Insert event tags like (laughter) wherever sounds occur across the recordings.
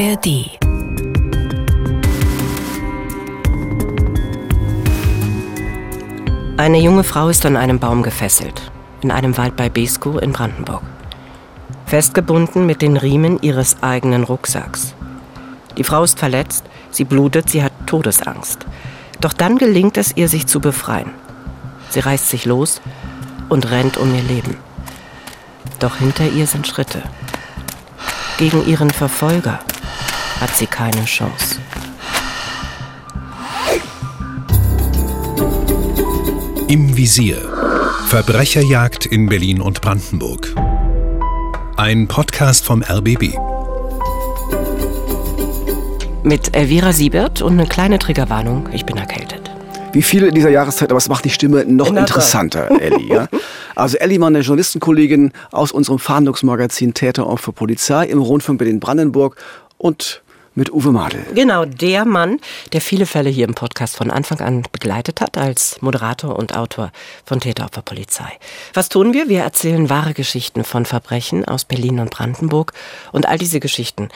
ARD. Eine junge Frau ist an einem Baum gefesselt, in einem Wald bei Beskow in Brandenburg. Festgebunden mit den Riemen ihres eigenen Rucksacks. Die Frau ist verletzt, sie blutet, sie hat Todesangst. Doch dann gelingt es ihr, sich zu befreien. Sie reißt sich los und rennt um ihr Leben. Doch hinter ihr sind Schritte. Gegen ihren Verfolger hat sie keine Chance. Im Visier. Verbrecherjagd in Berlin und Brandenburg. Ein Podcast vom RBB. Mit Elvira Siebert und eine kleine Triggerwarnung, ich bin erkältet. Wie viele in dieser Jahreszeit, aber es macht die Stimme noch Wunderbar. interessanter, Elli. Ja? (laughs) Also Elli war eine Journalistenkollegin aus unserem Fahndungsmagazin Täter für Polizei im Rundfunk Berlin-Brandenburg und mit Uwe Madel. Genau, der Mann, der viele Fälle hier im Podcast von Anfang an begleitet hat, als Moderator und Autor von Täteropfer Polizei. Was tun wir? Wir erzählen wahre Geschichten von Verbrechen aus Berlin und Brandenburg. Und all diese Geschichten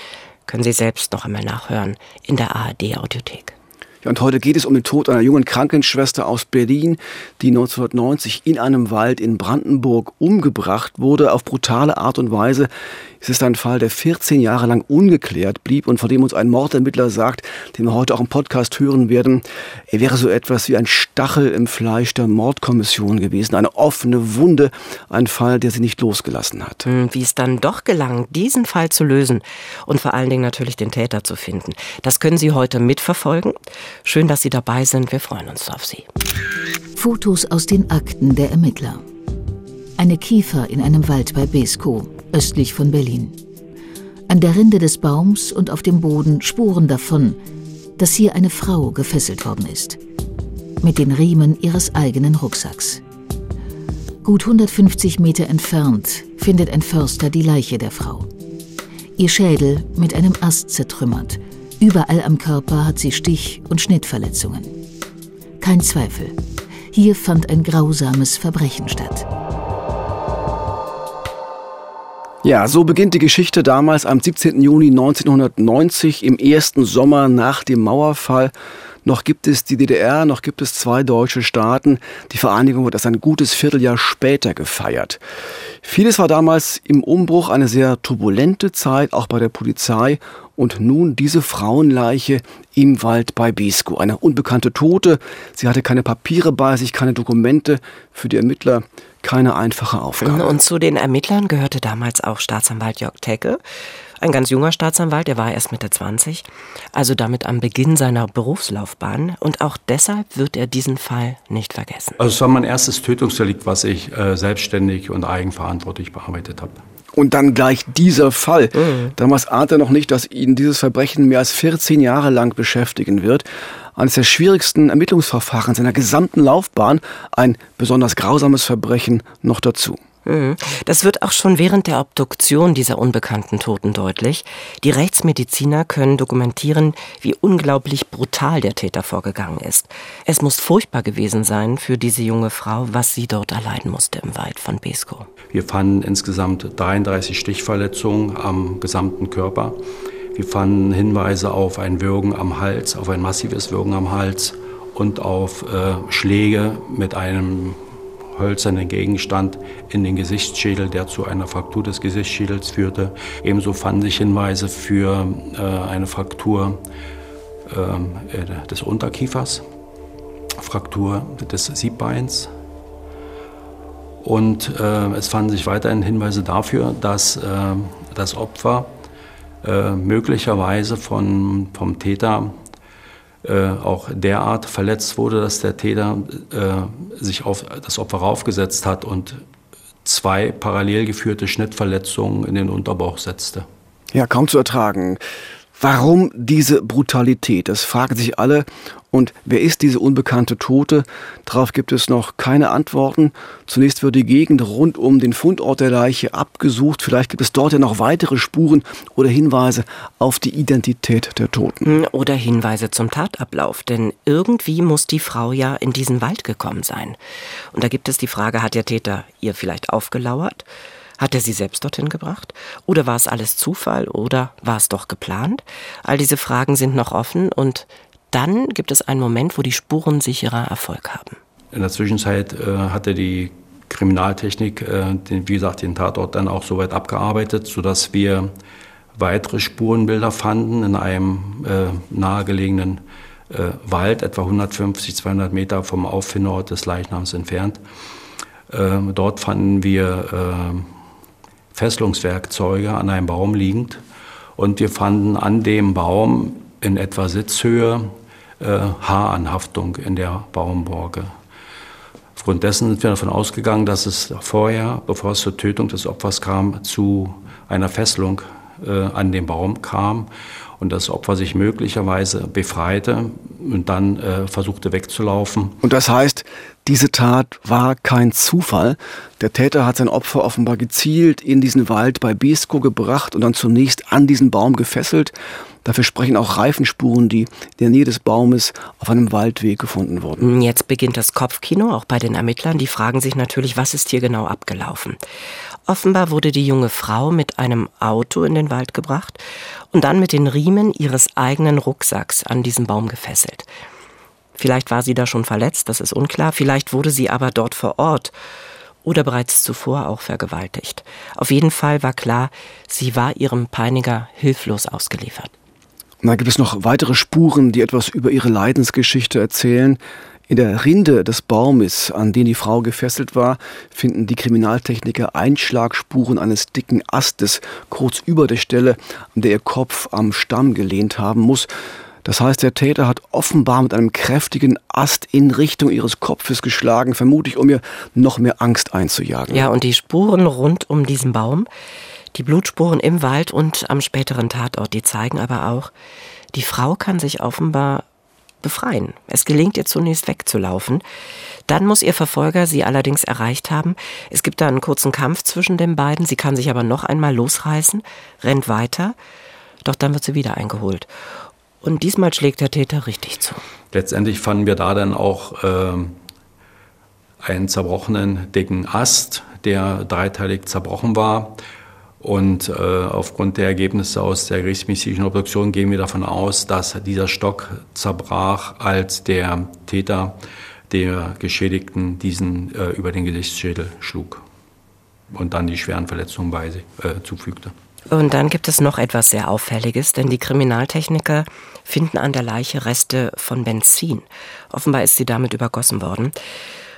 können Sie selbst noch einmal nachhören in der ARD-Audiothek. Ja, und heute geht es um den Tod einer jungen Krankenschwester aus Berlin, die 1990 in einem Wald in Brandenburg umgebracht wurde, auf brutale Art und Weise. Es ist ein Fall, der 14 Jahre lang ungeklärt blieb und von dem uns ein Mordermittler sagt, den wir heute auch im Podcast hören werden, er wäre so etwas wie ein Stachel im Fleisch der Mordkommission gewesen, eine offene Wunde, ein Fall, der sie nicht losgelassen hat. Hm, Wie es dann doch gelang, diesen Fall zu lösen und vor allen Dingen natürlich den Täter zu finden, das können Sie heute mitverfolgen. Schön, dass Sie dabei sind. Wir freuen uns auf Sie. Fotos aus den Akten der Ermittler. Eine Kiefer in einem Wald bei Beskow, östlich von Berlin. An der Rinde des Baums und auf dem Boden Spuren davon, dass hier eine Frau gefesselt worden ist. Mit den Riemen ihres eigenen Rucksacks. Gut 150 Meter entfernt findet ein Förster die Leiche der Frau. Ihr Schädel mit einem Ast zertrümmert. Überall am Körper hat sie Stich- und Schnittverletzungen. Kein Zweifel. Hier fand ein grausames Verbrechen statt. Ja, so beginnt die Geschichte damals am 17. Juni 1990 im ersten Sommer nach dem Mauerfall. Noch gibt es die DDR, noch gibt es zwei deutsche Staaten. Die Vereinigung wird erst ein gutes Vierteljahr später gefeiert. Vieles war damals im Umbruch eine sehr turbulente Zeit, auch bei der Polizei. Und nun diese Frauenleiche im Wald bei Beskow. Eine unbekannte Tote. Sie hatte keine Papiere bei sich, keine Dokumente. Für die Ermittler keine einfache Aufgabe. Und zu den Ermittlern gehörte damals auch Staatsanwalt Jörg Tecke. Ein ganz junger Staatsanwalt, der war erst Mitte 20, also damit am Beginn seiner Berufslaufbahn. Und auch deshalb wird er diesen Fall nicht vergessen. Also es war mein erstes Tötungsdelikt, was ich äh, selbstständig und eigenverantwortlich bearbeitet habe. Und dann gleich dieser Fall. Damals ahnte er noch nicht, dass ihn dieses Verbrechen mehr als 14 Jahre lang beschäftigen wird. Eines der schwierigsten Ermittlungsverfahren seiner gesamten Laufbahn. Ein besonders grausames Verbrechen noch dazu. Mhm. Das wird auch schon während der Obduktion dieser unbekannten Toten deutlich. Die Rechtsmediziner können dokumentieren, wie unglaublich brutal der Täter vorgegangen ist. Es muss furchtbar gewesen sein für diese junge Frau, was sie dort erleiden musste im Wald von Beskow. Wir fanden insgesamt 33 Stichverletzungen am gesamten Körper. Wir fanden Hinweise auf ein Würgen am Hals, auf ein massives Würgen am Hals und auf äh, Schläge mit einem hölzernen Gegenstand in den Gesichtsschädel, der zu einer Fraktur des Gesichtsschädels führte. Ebenso fanden sich Hinweise für äh, eine Fraktur ähm, äh, des Unterkiefers, Fraktur des Siebbeins. Und äh, es fanden sich weiterhin Hinweise dafür, dass äh, das Opfer äh, möglicherweise von, vom Täter äh, auch derart verletzt wurde, dass der Täter äh, sich auf das Opfer raufgesetzt hat und zwei parallel geführte Schnittverletzungen in den Unterbauch setzte. Ja, kaum zu ertragen. Warum diese Brutalität? Das fragen sich alle. Und wer ist diese unbekannte Tote? Darauf gibt es noch keine Antworten. Zunächst wird die Gegend rund um den Fundort der Leiche abgesucht. Vielleicht gibt es dort ja noch weitere Spuren oder Hinweise auf die Identität der Toten. Oder Hinweise zum Tatablauf, denn irgendwie muss die Frau ja in diesen Wald gekommen sein. Und da gibt es die Frage, hat der Täter ihr vielleicht aufgelauert? Hat er sie selbst dorthin gebracht? Oder war es alles Zufall? Oder war es doch geplant? All diese Fragen sind noch offen und dann gibt es einen Moment, wo die Spuren sicherer Erfolg haben. In der Zwischenzeit äh, hatte die Kriminaltechnik, äh, den, wie gesagt, den Tatort dann auch soweit abgearbeitet, sodass wir weitere Spurenbilder fanden in einem äh, nahegelegenen äh, Wald, etwa 150, 200 Meter vom Auffindort des Leichnams entfernt. Äh, dort fanden wir äh, Fesselungswerkzeuge an einem Baum liegend und wir fanden an dem Baum in etwa Sitzhöhe äh, Haaranhaftung in der Baumborke. Aufgrund dessen sind wir davon ausgegangen, dass es vorher, bevor es zur Tötung des Opfers kam, zu einer Fesselung äh, an dem Baum kam und das Opfer sich möglicherweise befreite und dann äh, versuchte wegzulaufen. Und das heißt, diese Tat war kein Zufall. Der Täter hat sein Opfer offenbar gezielt in diesen Wald bei Besko gebracht und dann zunächst an diesen Baum gefesselt. Dafür sprechen auch Reifenspuren, die in der Nähe des Baumes auf einem Waldweg gefunden wurden. Jetzt beginnt das Kopfkino, auch bei den Ermittlern. Die fragen sich natürlich, was ist hier genau abgelaufen? Offenbar wurde die junge Frau mit einem Auto in den Wald gebracht und dann mit den Riemen ihres eigenen Rucksacks an diesen Baum gefesselt. Vielleicht war sie da schon verletzt, das ist unklar, vielleicht wurde sie aber dort vor Ort oder bereits zuvor auch vergewaltigt. Auf jeden Fall war klar, sie war ihrem Peiniger hilflos ausgeliefert. Da gibt es noch weitere Spuren, die etwas über ihre Leidensgeschichte erzählen. In der Rinde des Baumes, an den die Frau gefesselt war, finden die Kriminaltechniker Einschlagspuren eines dicken Astes kurz über der Stelle, an der ihr Kopf am Stamm gelehnt haben muss. Das heißt, der Täter hat offenbar mit einem kräftigen Ast in Richtung ihres Kopfes geschlagen, vermutlich um ihr noch mehr Angst einzujagen. Ja, und die Spuren rund um diesen Baum, die Blutspuren im Wald und am späteren Tatort, die zeigen aber auch, die Frau kann sich offenbar befreien. Es gelingt ihr zunächst wegzulaufen. Dann muss ihr Verfolger sie allerdings erreicht haben. Es gibt da einen kurzen Kampf zwischen den beiden. Sie kann sich aber noch einmal losreißen, rennt weiter. Doch dann wird sie wieder eingeholt. Und diesmal schlägt der Täter richtig zu. Letztendlich fanden wir da dann auch äh, einen zerbrochenen dicken Ast, der dreiteilig zerbrochen war. Und äh, aufgrund der Ergebnisse aus der gerichtsmedizinischen Obduktion gehen wir davon aus, dass dieser Stock zerbrach, als der Täter der Geschädigten diesen äh, über den Gesichtsschädel schlug und dann die schweren Verletzungen bei sich, äh, zufügte. Und dann gibt es noch etwas sehr Auffälliges, denn die Kriminaltechniker finden an der Leiche Reste von Benzin. Offenbar ist sie damit übergossen worden.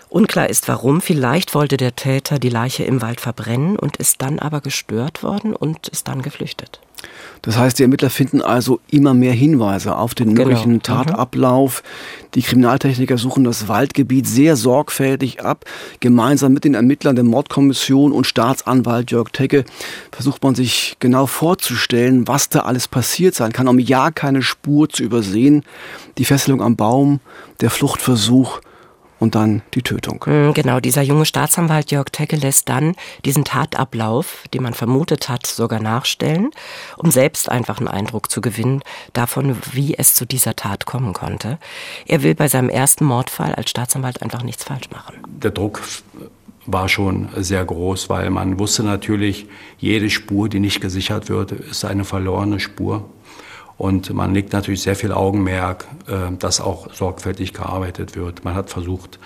Unklar ist warum. Vielleicht wollte der Täter die Leiche im Wald verbrennen und ist dann aber gestört worden und ist dann geflüchtet. Das heißt, die Ermittler finden also immer mehr Hinweise auf den genau. möglichen genau. Tatablauf. Die Kriminaltechniker suchen das Waldgebiet sehr sorgfältig ab. Gemeinsam mit den Ermittlern der Mordkommission und Staatsanwalt Jörg Tecke versucht man sich genau vorzustellen, was da alles passiert sein kann, um ja keine Spur zu übersehen. Die Fesselung am Baum, der Fluchtversuch und dann die Tötung. Mm, genau, dieser junge Staatsanwalt Jörg Tecke lässt dann diesen Tatablauf, den man vermutet hat, sogar nachstellen, um selbst einfach einen Eindruck zu gewinnen davon, wie es zu dieser Tat kommen konnte. Er will bei seinem ersten Mordfall als Staatsanwalt einfach nichts falsch machen. Der Druck war schon sehr groß, weil man wusste natürlich, jede Spur, die nicht gesichert wird, ist eine verlorene Spur. Und man legt natürlich sehr viel Augenmerk, äh, dass auch sorgfältig gearbeitet wird. Man hat versucht,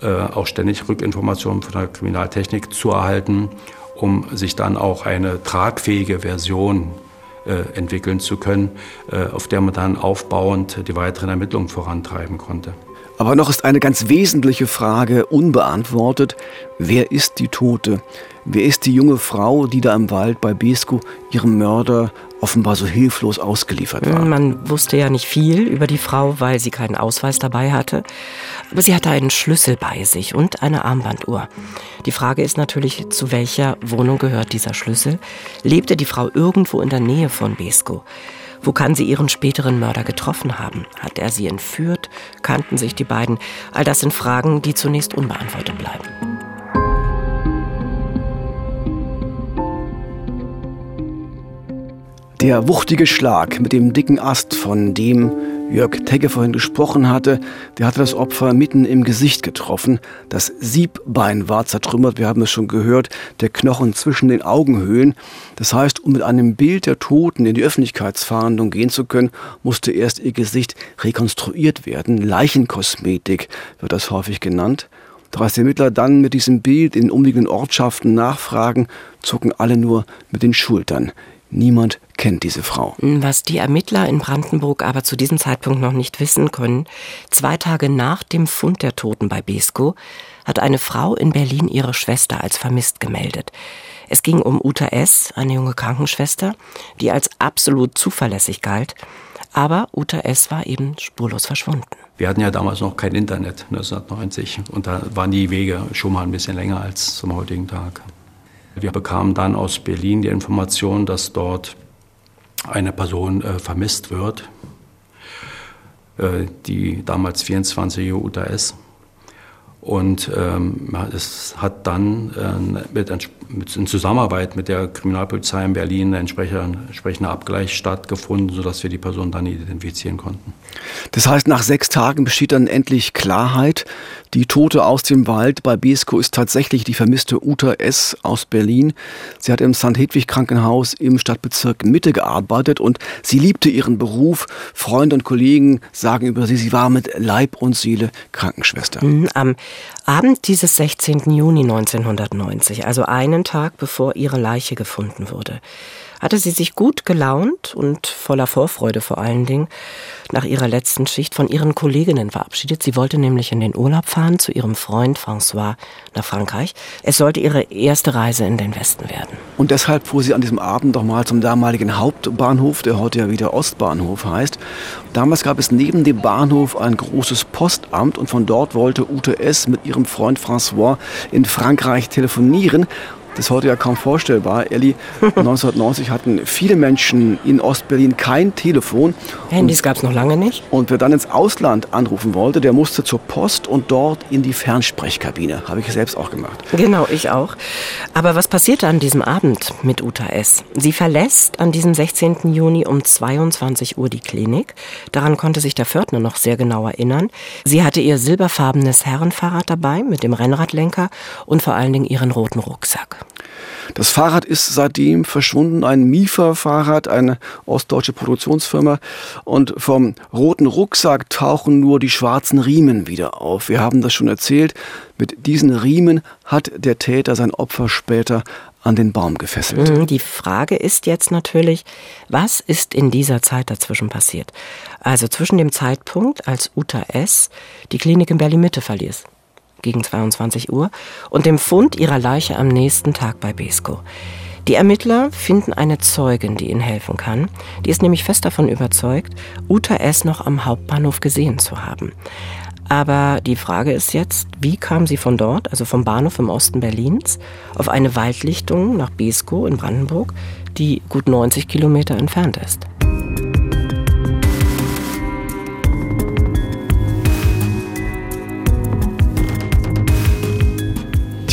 äh, auch ständig Rückinformationen von der Kriminaltechnik zu erhalten, um sich dann auch eine tragfähige Version äh, entwickeln zu können, auf der man dann aufbauend die weiteren Ermittlungen vorantreiben konnte. Aber noch ist eine ganz wesentliche Frage unbeantwortet. Wer ist die Tote? Wer ist die junge Frau, die da im Wald bei Besko ihrem Mörder offenbar so hilflos ausgeliefert war? Man wusste ja nicht viel über die Frau, weil sie keinen Ausweis dabei hatte. Aber sie hatte einen Schlüssel bei sich und eine Armbanduhr. Die Frage ist natürlich, zu welcher Wohnung gehört dieser Schlüssel? Lebte die Frau irgendwo in der Nähe von Besko? Wo kann sie ihren späteren Mörder getroffen haben? Hat er sie entführt? Kannten sich die beiden? All das sind Fragen, die zunächst unbeantwortet bleiben. Der wuchtige Schlag mit dem dicken Ast, von dem Jörg Tegge vorhin gesprochen hatte, der hatte das Opfer mitten im Gesicht getroffen. Das Siebbein war zertrümmert, wir haben es schon gehört, der Knochen zwischen den Augenhöhlen. Das heißt, um mit einem Bild der Toten in die Öffentlichkeitsfahndung gehen zu können, musste erst ihr Gesicht rekonstruiert werden. Leichenkosmetik wird das häufig genannt. Doch als die Ermittler dann mit diesem Bild in umliegenden Ortschaften nachfragen, zucken alle nur mit den Schultern. Niemand kennt diese Frau. Was die Ermittler in Brandenburg aber zu diesem Zeitpunkt noch nicht wissen können, zwei Tage nach dem Fund der Toten bei Besko hat eine Frau in Berlin ihre Schwester als vermisst gemeldet. Es ging um Uta S., eine junge Krankenschwester, die als absolut zuverlässig galt. Aber Uta S. war eben spurlos verschwunden. Wir hatten ja damals noch kein Internet, 1990. Und da waren die Wege schon mal ein bisschen länger als zum heutigen Tag. Wir bekamen dann aus Berlin die Information, dass dort eine Person äh, vermisst wird, äh, die damals 24-jährige Uta S. Und ähm, es hat dann äh, mit, mit, in Zusammenarbeit mit der Kriminalpolizei in Berlin ein entsprechender, entsprechender Abgleich stattgefunden, sodass wir die Person dann identifizieren konnten. Das heißt, nach sechs Tagen besteht dann endlich Klarheit. Die Tote aus dem Wald bei Besko ist tatsächlich die vermisste Uta S. aus Berlin. Sie hat im St. Hedwig Krankenhaus im Stadtbezirk Mitte gearbeitet und sie liebte ihren Beruf. Freunde und Kollegen sagen über sie, sie war mit Leib und Seele Krankenschwester. Mhm, am Abend dieses 16. Juni 1990, also einen Tag bevor ihre Leiche gefunden wurde, hatte sie sich gut gelaunt und voller Vorfreude vor allen Dingen nach ihrer letzten Schicht von ihren Kolleginnen verabschiedet. Sie wollte nämlich in den Urlaub fahren zu ihrem Freund François nach Frankreich. Es sollte ihre erste Reise in den Westen werden. Und deshalb fuhr sie an diesem Abend doch mal zum damaligen Hauptbahnhof, der heute ja wieder Ostbahnhof heißt. Damals gab es neben dem Bahnhof ein großes Postamt und von dort wollte Ute S. mit ihrem Freund François in Frankreich telefonieren. Das ist heute ja kaum vorstellbar. Elli, (laughs) 1990 hatten viele Menschen in Ostberlin kein Telefon. Handys gab es noch lange nicht. Und wer dann ins Ausland anrufen wollte, der musste zur Post und dort in die Fernsprechkabine. Habe ich selbst auch gemacht. Genau, ich auch. Aber was passierte an diesem Abend mit Uta S? Sie verlässt an diesem 16. Juni um 22 Uhr die Klinik. Daran konnte sich der Pförtner noch sehr genau erinnern. Sie hatte ihr silberfarbenes Herrenfahrrad dabei mit dem Rennradlenker und vor allen Dingen ihren roten Rucksack. Das Fahrrad ist seitdem verschwunden, ein Mifa-Fahrrad, eine ostdeutsche Produktionsfirma. Und vom roten Rucksack tauchen nur die schwarzen Riemen wieder auf. Wir haben das schon erzählt. Mit diesen Riemen hat der Täter sein Opfer später an den Baum gefesselt. Mhm, die Frage ist jetzt natürlich, was ist in dieser Zeit dazwischen passiert? Also zwischen dem Zeitpunkt, als Uta S. die Klinik in Berlin-Mitte verließ gegen 22 Uhr und dem Fund ihrer Leiche am nächsten Tag bei Besko. Die Ermittler finden eine Zeugin, die ihnen helfen kann. Die ist nämlich fest davon überzeugt, Uta S. noch am Hauptbahnhof gesehen zu haben. Aber die Frage ist jetzt, wie kam sie von dort, also vom Bahnhof im Osten Berlins, auf eine Waldlichtung nach Besko in Brandenburg, die gut 90 Kilometer entfernt ist?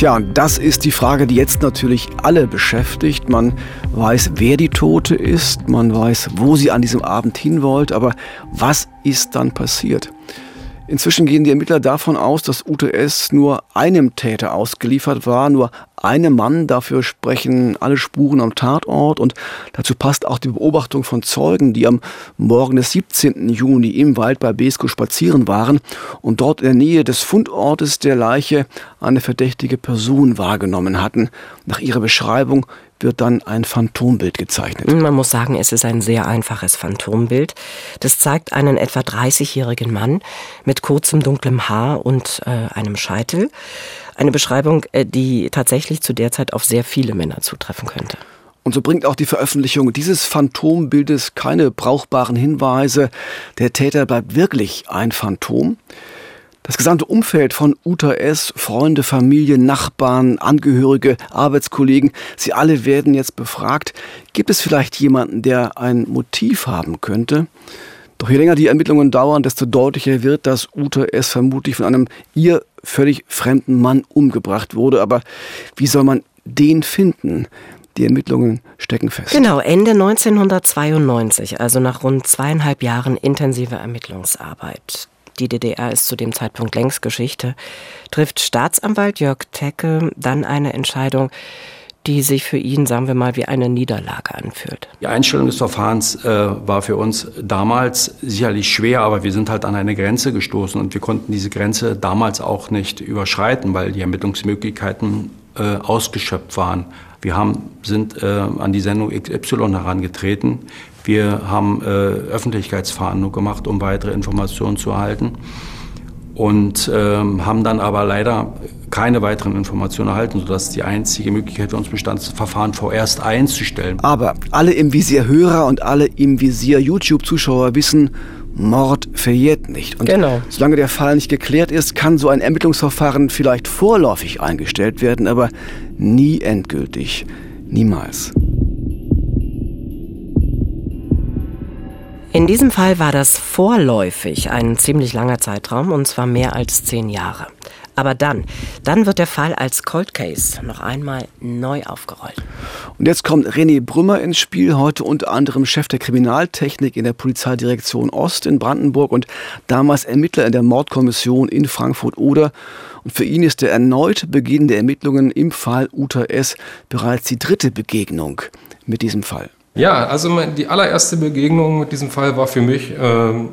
Tja, und das ist die Frage, die jetzt natürlich alle beschäftigt. Man weiß, wer die Tote ist, man weiß, wo sie an diesem Abend hin wollte, aber was ist dann passiert? Inzwischen gehen die Ermittler davon aus, dass UTS nur einem Täter ausgeliefert war, nur einem Mann. Dafür sprechen alle Spuren am Tatort und dazu passt auch die Beobachtung von Zeugen, die am Morgen des 17. Juni im Wald bei Besko spazieren waren und dort in der Nähe des Fundortes der Leiche eine verdächtige Person wahrgenommen hatten. Nach ihrer Beschreibung wird dann ein Phantombild gezeichnet. Man muss sagen, es ist ein sehr einfaches Phantombild. Das zeigt einen etwa 30-jährigen Mann mit kurzem dunklem Haar und äh, einem Scheitel. Eine Beschreibung, äh, die tatsächlich zu der Zeit auf sehr viele Männer zutreffen könnte. Und so bringt auch die Veröffentlichung dieses Phantombildes keine brauchbaren Hinweise. Der Täter bleibt wirklich ein Phantom. Das gesamte Umfeld von Uta S., Freunde, Familie, Nachbarn, Angehörige, Arbeitskollegen, sie alle werden jetzt befragt. Gibt es vielleicht jemanden, der ein Motiv haben könnte? Doch je länger die Ermittlungen dauern, desto deutlicher wird, dass Uta S. vermutlich von einem ihr völlig fremden Mann umgebracht wurde. Aber wie soll man den finden? die Ermittlungen stecken fest. Genau, Ende 1992, also nach rund zweieinhalb Jahren intensiver Ermittlungsarbeit. Die DDR ist zu dem Zeitpunkt längst Geschichte, trifft Staatsanwalt Jörg Tecke dann eine Entscheidung, die sich für ihn, sagen wir mal, wie eine Niederlage anfühlt. Die Einstellung des Verfahrens äh, war für uns damals sicherlich schwer, aber wir sind halt an eine Grenze gestoßen und wir konnten diese Grenze damals auch nicht überschreiten, weil die Ermittlungsmöglichkeiten äh, ausgeschöpft waren. Wir haben, sind äh, an die Sendung XY herangetreten. Wir haben äh, Öffentlichkeitsfahndung gemacht, um weitere Informationen zu erhalten und ähm, haben dann aber leider keine weiteren Informationen erhalten, sodass die einzige Möglichkeit für uns bestand, das Verfahren vorerst einzustellen. Aber alle im Visier Hörer und alle im Visier YouTube-Zuschauer wissen, Mord verjährt nicht. Und genau. solange der Fall nicht geklärt ist, kann so ein Ermittlungsverfahren vielleicht vorläufig eingestellt werden, aber nie endgültig. Niemals. In diesem Fall war das vorläufig ein ziemlich langer Zeitraum, und zwar mehr als zehn Jahre. Aber dann, dann wird der Fall als Cold Case noch einmal neu aufgerollt. Und jetzt kommt René Brümmer ins Spiel, heute unter anderem Chef der Kriminaltechnik in der Polizeidirektion Ost in Brandenburg und damals Ermittler in der Mordkommission in Frankfurt-Oder. Und für ihn ist der erneute Beginn der Ermittlungen im Fall Uta S. bereits die dritte Begegnung mit diesem Fall. Ja, also die allererste Begegnung mit diesem Fall war für mich ähm,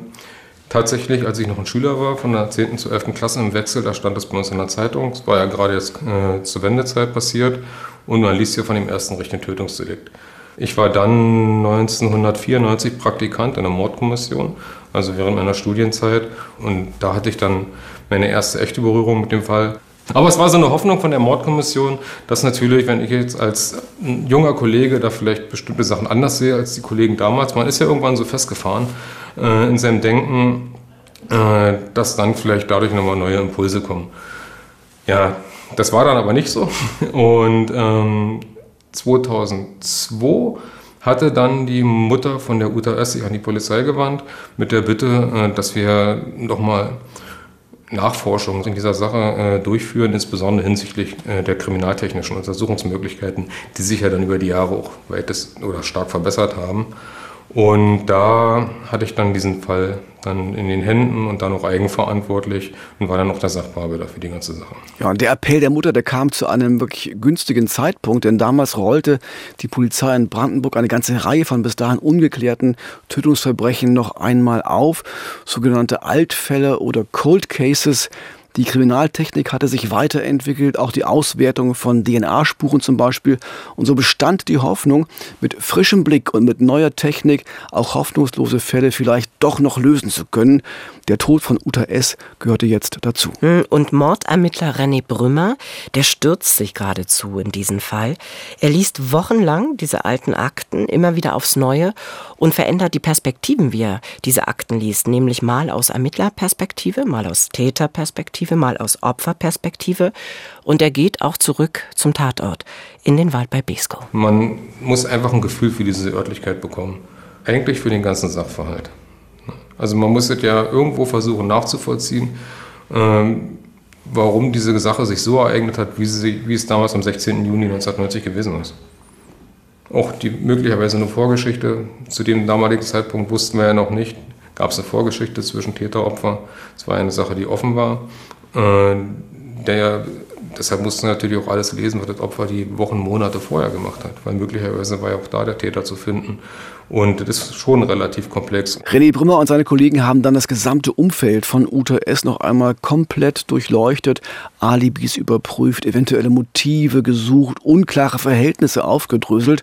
tatsächlich, als ich noch ein Schüler war, von der 10. zur 11. Klasse im Wechsel, da stand das bei uns in der Zeitung. Es war ja gerade jetzt äh, zur Wendezeit passiert und man liest ja von dem ersten richtigen Tötungsdelikt. Ich war dann 1994 Praktikant in der Mordkommission, also während meiner Studienzeit. Und da hatte ich dann meine erste echte Berührung mit dem Fall. Aber es war so eine Hoffnung von der Mordkommission, dass natürlich, wenn ich jetzt als junger Kollege da vielleicht bestimmte Sachen anders sehe als die Kollegen damals, man ist ja irgendwann so festgefahren in seinem Denken, äh, dass dann vielleicht dadurch nochmal neue Impulse kommen. Ja, das war dann aber nicht so. (laughs) Und ähm, 2002 hatte dann die Mutter von der Uta S. sich an die Polizei gewandt mit der Bitte, äh, dass wir nochmal Nachforschungen in dieser Sache äh, durchführen, insbesondere hinsichtlich äh, der kriminaltechnischen Untersuchungsmöglichkeiten, die sich ja dann über die Jahre auch weites oder stark verbessert haben. Und da hatte ich dann diesen Fall dann in den Händen und dann auch eigenverantwortlich und war dann noch der Sachbearbeiter für die ganze Sache. Ja, und der Appell der Mutter, der kam zu einem wirklich günstigen Zeitpunkt, denn damals rollte die Polizei in Brandenburg eine ganze Reihe von bis dahin ungeklärten Tötungsverbrechen noch einmal auf, sogenannte Altfälle oder Cold Cases, die Kriminaltechnik hatte sich weiterentwickelt, auch die Auswertung von DNA-Spuren zum Beispiel. Und so bestand die Hoffnung, mit frischem Blick und mit neuer Technik auch hoffnungslose Fälle vielleicht doch noch lösen zu können. Der Tod von Uta S. gehörte jetzt dazu. Hm, und Mordermittler René Brümmer, der stürzt sich geradezu in diesen Fall. Er liest wochenlang diese alten Akten immer wieder aufs Neue und verändert die Perspektiven, wie er diese Akten liest, nämlich mal aus Ermittlerperspektive, mal aus Täterperspektive, mal aus Opferperspektive. Und er geht auch zurück zum Tatort, in den Wald bei Beskow. Man muss einfach ein Gefühl für diese Örtlichkeit bekommen. Eigentlich für den ganzen Sachverhalt. Also man muss es ja irgendwo versuchen nachzuvollziehen, ähm, warum diese Sache sich so ereignet hat, wie, sie, wie es damals am 16. Juni 1990 gewesen ist. Auch die möglicherweise eine Vorgeschichte. Zu dem damaligen Zeitpunkt wussten wir ja noch nicht, gab es eine Vorgeschichte zwischen Täter und Opfer. Es war eine Sache, die offen war. Äh, der deshalb mussten wir natürlich auch alles lesen, was das Opfer die Wochen, Monate vorher gemacht hat, weil möglicherweise war ja auch da der Täter zu finden. Und das ist schon relativ komplex. René Brümmer und seine Kollegen haben dann das gesamte Umfeld von Uta S. noch einmal komplett durchleuchtet, Alibis überprüft, eventuelle Motive gesucht, unklare Verhältnisse aufgedröselt.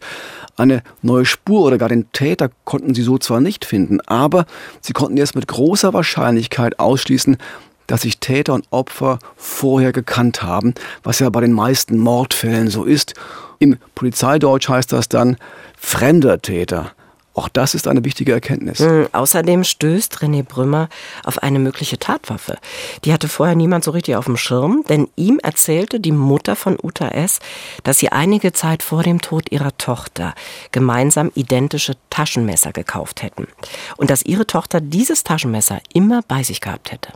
Eine neue Spur oder gar den Täter konnten sie so zwar nicht finden, aber sie konnten erst mit großer Wahrscheinlichkeit ausschließen, dass sich Täter und Opfer vorher gekannt haben, was ja bei den meisten Mordfällen so ist. Im Polizeideutsch heißt das dann fremder Täter. Auch das ist eine wichtige Erkenntnis. Mhm. Außerdem stößt René Brümmer auf eine mögliche Tatwaffe. Die hatte vorher niemand so richtig auf dem Schirm, denn ihm erzählte die Mutter von Uta S., dass sie einige Zeit vor dem Tod ihrer Tochter gemeinsam identische Taschenmesser gekauft hätten und dass ihre Tochter dieses Taschenmesser immer bei sich gehabt hätte.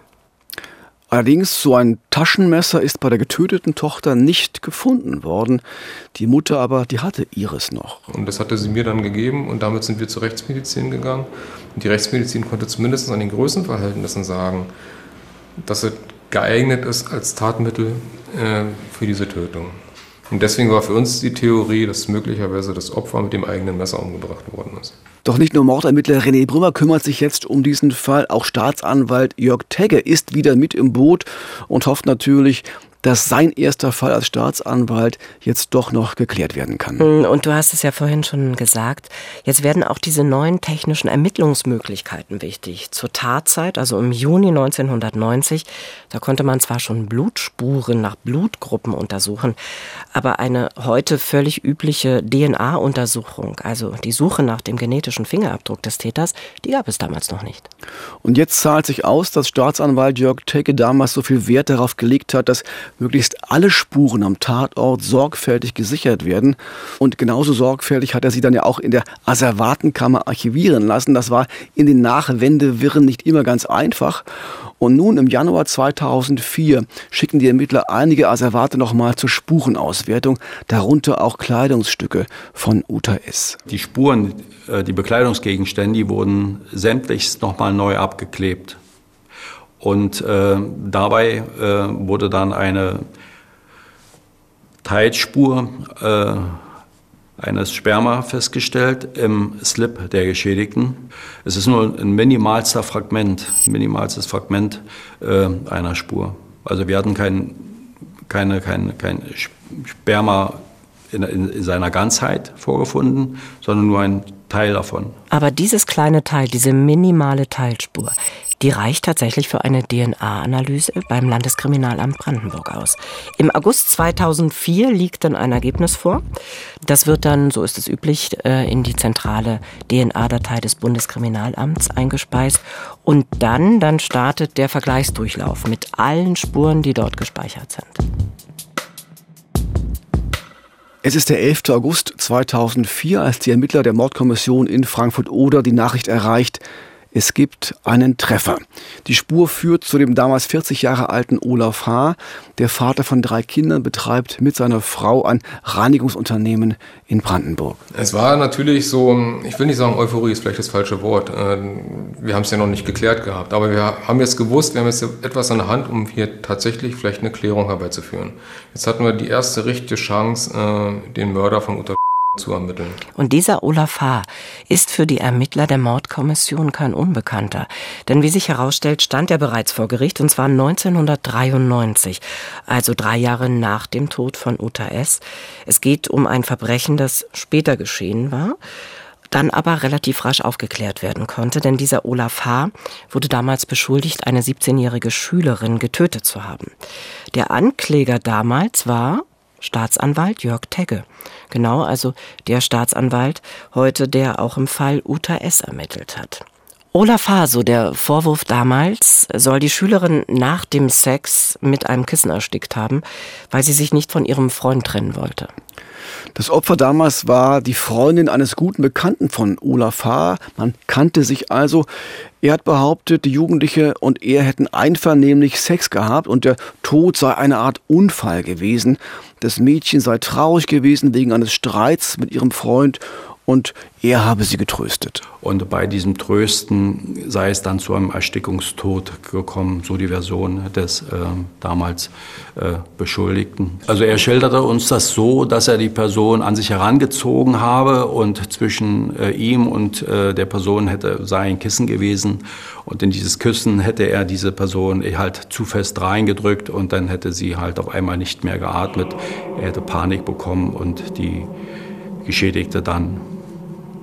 Allerdings, so ein Taschenmesser ist bei der getöteten Tochter nicht gefunden worden. Die Mutter aber, die hatte Iris noch. Und das hatte sie mir dann gegeben und damit sind wir zur Rechtsmedizin gegangen. Und die Rechtsmedizin konnte zumindest an den Größenverhältnissen sagen, dass es geeignet ist als Tatmittel äh, für diese Tötung. Und deswegen war für uns die Theorie, dass möglicherweise das Opfer mit dem eigenen Messer umgebracht worden ist. Doch nicht nur Mordermittler René Brümmer kümmert sich jetzt um diesen Fall, auch Staatsanwalt Jörg Tegge ist wieder mit im Boot und hofft natürlich, dass sein erster Fall als Staatsanwalt jetzt doch noch geklärt werden kann. Hm, und du hast es ja vorhin schon gesagt, jetzt werden auch diese neuen technischen Ermittlungsmöglichkeiten wichtig. Zur Tatzeit, also im Juni 1990, da konnte man zwar schon Blutspuren nach Blutgruppen untersuchen, aber eine heute völlig übliche DNA-Untersuchung, also die Suche nach dem genetischen Fingerabdruck des Täters, die gab es damals noch nicht. Und jetzt zahlt sich aus, dass Staatsanwalt Jörg Tecke damals so viel Wert darauf gelegt hat, dass möglichst alle Spuren am Tatort sorgfältig gesichert werden. Und genauso sorgfältig hat er sie dann ja auch in der Asservatenkammer archivieren lassen. Das war in den Nachwendewirren nicht immer ganz einfach. Und nun im Januar 2004 schicken die Ermittler einige Asservate nochmal zur Spurenauswertung, darunter auch Kleidungsstücke von Uta S. Die Spuren, äh, die Bekleidungsgegenstände, die wurden sämtlichst nochmal neu abgeklebt. Und äh, dabei äh, wurde dann eine Teilspur äh, eines Sperma festgestellt im Slip der Geschädigten. Es ist nur ein minimalster Fragment, minimalstes Fragment äh, einer Spur. Also wir hatten kein, keine, kein, kein Sperma in, in seiner Ganzheit vorgefunden, sondern nur ein Teil davon. Aber dieses kleine Teil, diese minimale Teilspur, die reicht tatsächlich für eine DNA-Analyse beim Landeskriminalamt Brandenburg aus. Im August 2004 liegt dann ein Ergebnis vor. Das wird dann, so ist es üblich, äh, in die zentrale DNA-Datei des Bundeskriminalamts eingespeist. Und dann, dann startet der Vergleichsdurchlauf mit allen Spuren, die dort gespeichert sind. Es ist der 11. August 2004, als die Ermittler der Mordkommission in Frankfurt-Oder die Nachricht erreicht, es gibt einen Treffer. Die Spur führt zu dem damals 40 Jahre alten Olaf H., der Vater von drei Kindern, betreibt mit seiner Frau ein Reinigungsunternehmen in Brandenburg. Es war natürlich so, ich will nicht sagen Euphorie, ist vielleicht das falsche Wort. Äh, wir haben es ja noch nicht geklärt gehabt, aber wir haben jetzt gewusst, wir haben jetzt etwas an der Hand, um hier tatsächlich vielleicht eine Klärung herbeizuführen. Jetzt hatten wir die erste richtige Chance, äh, den Mörder von Uta zu ermitteln. Und dieser Olaf H. ist für die Ermittler der Mordkommission kein Unbekannter. Denn wie sich herausstellt, stand er bereits vor Gericht und zwar 1993, also drei Jahre nach dem Tod von Uta S. Es geht um ein Verbrechen, das später geschehen war dann aber relativ rasch aufgeklärt werden konnte, denn dieser Olaf H. wurde damals beschuldigt, eine 17-jährige Schülerin getötet zu haben. Der Ankläger damals war Staatsanwalt Jörg Tegge. Genau, also der Staatsanwalt heute, der auch im Fall Uta S. ermittelt hat. Olaf H., so der Vorwurf damals, soll die Schülerin nach dem Sex mit einem Kissen erstickt haben, weil sie sich nicht von ihrem Freund trennen wollte. Das Opfer damals war die Freundin eines guten Bekannten von Olaf H. Man kannte sich also. Er hat behauptet, die Jugendliche und er hätten einvernehmlich Sex gehabt und der Tod sei eine Art Unfall gewesen. Das Mädchen sei traurig gewesen wegen eines Streits mit ihrem Freund und er habe sie getröstet. Und bei diesem Trösten sei es dann zu einem Erstickungstod gekommen, so die Version des äh, damals äh, Beschuldigten. Also er schilderte uns das so, dass er die Person an sich herangezogen habe und zwischen äh, ihm und äh, der Person hätte sei ein Kissen gewesen und in dieses Küssen hätte er diese Person halt zu fest reingedrückt und dann hätte sie halt auf einmal nicht mehr geatmet. Er hätte Panik bekommen und die Geschädigte dann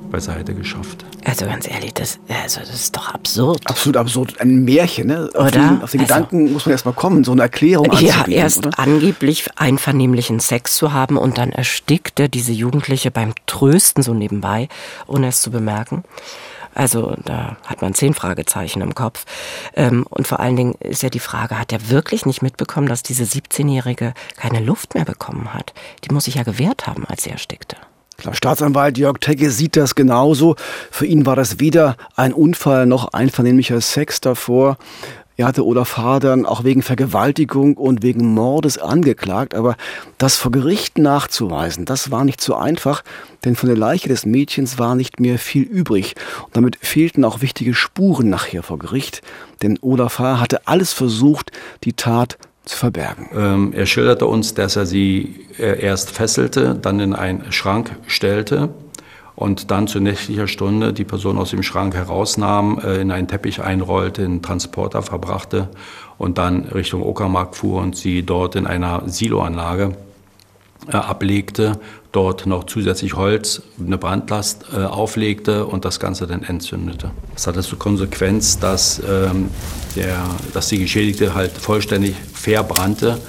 beiseite geschafft. Also ganz ehrlich, das, also das ist doch absurd. Absolut absurd. Ein Märchen, ne? Auf oder? Den, auf den also, Gedanken muss man erstmal kommen, so eine Erklärung Ja, erst oder? angeblich einvernehmlichen Sex zu haben und dann erstickt er diese Jugendliche beim Trösten so nebenbei, ohne es zu bemerken. Also da hat man zehn Fragezeichen im Kopf. Ähm, und vor allen Dingen ist ja die Frage, hat er wirklich nicht mitbekommen, dass diese 17-Jährige keine Luft mehr bekommen hat? Die muss sich ja gewehrt haben, als sie erstickte. Klar, Staatsanwalt Jörg Tegge sieht das genauso. Für ihn war das weder ein Unfall noch einvernehmlicher Sex davor. Er hatte Olaf H. dann auch wegen Vergewaltigung und wegen Mordes angeklagt, aber das vor Gericht nachzuweisen, das war nicht so einfach, denn von der Leiche des Mädchens war nicht mehr viel übrig. Und damit fehlten auch wichtige Spuren nachher vor Gericht, denn Olaf H. hatte alles versucht, die Tat zu verbergen. Ähm, er schilderte uns, dass er sie äh, erst fesselte, dann in einen Schrank stellte und dann zu nächtlicher Stunde die Person aus dem Schrank herausnahm, äh, in einen Teppich einrollte, in einen Transporter verbrachte und dann Richtung Uckermark fuhr und sie dort in einer Siloanlage äh, ablegte, dort noch zusätzlich Holz, eine Brandlast äh, auflegte und das Ganze dann entzündete. Das hatte zur Konsequenz, dass, ähm, der, dass die Geschädigte halt vollständig verbrannte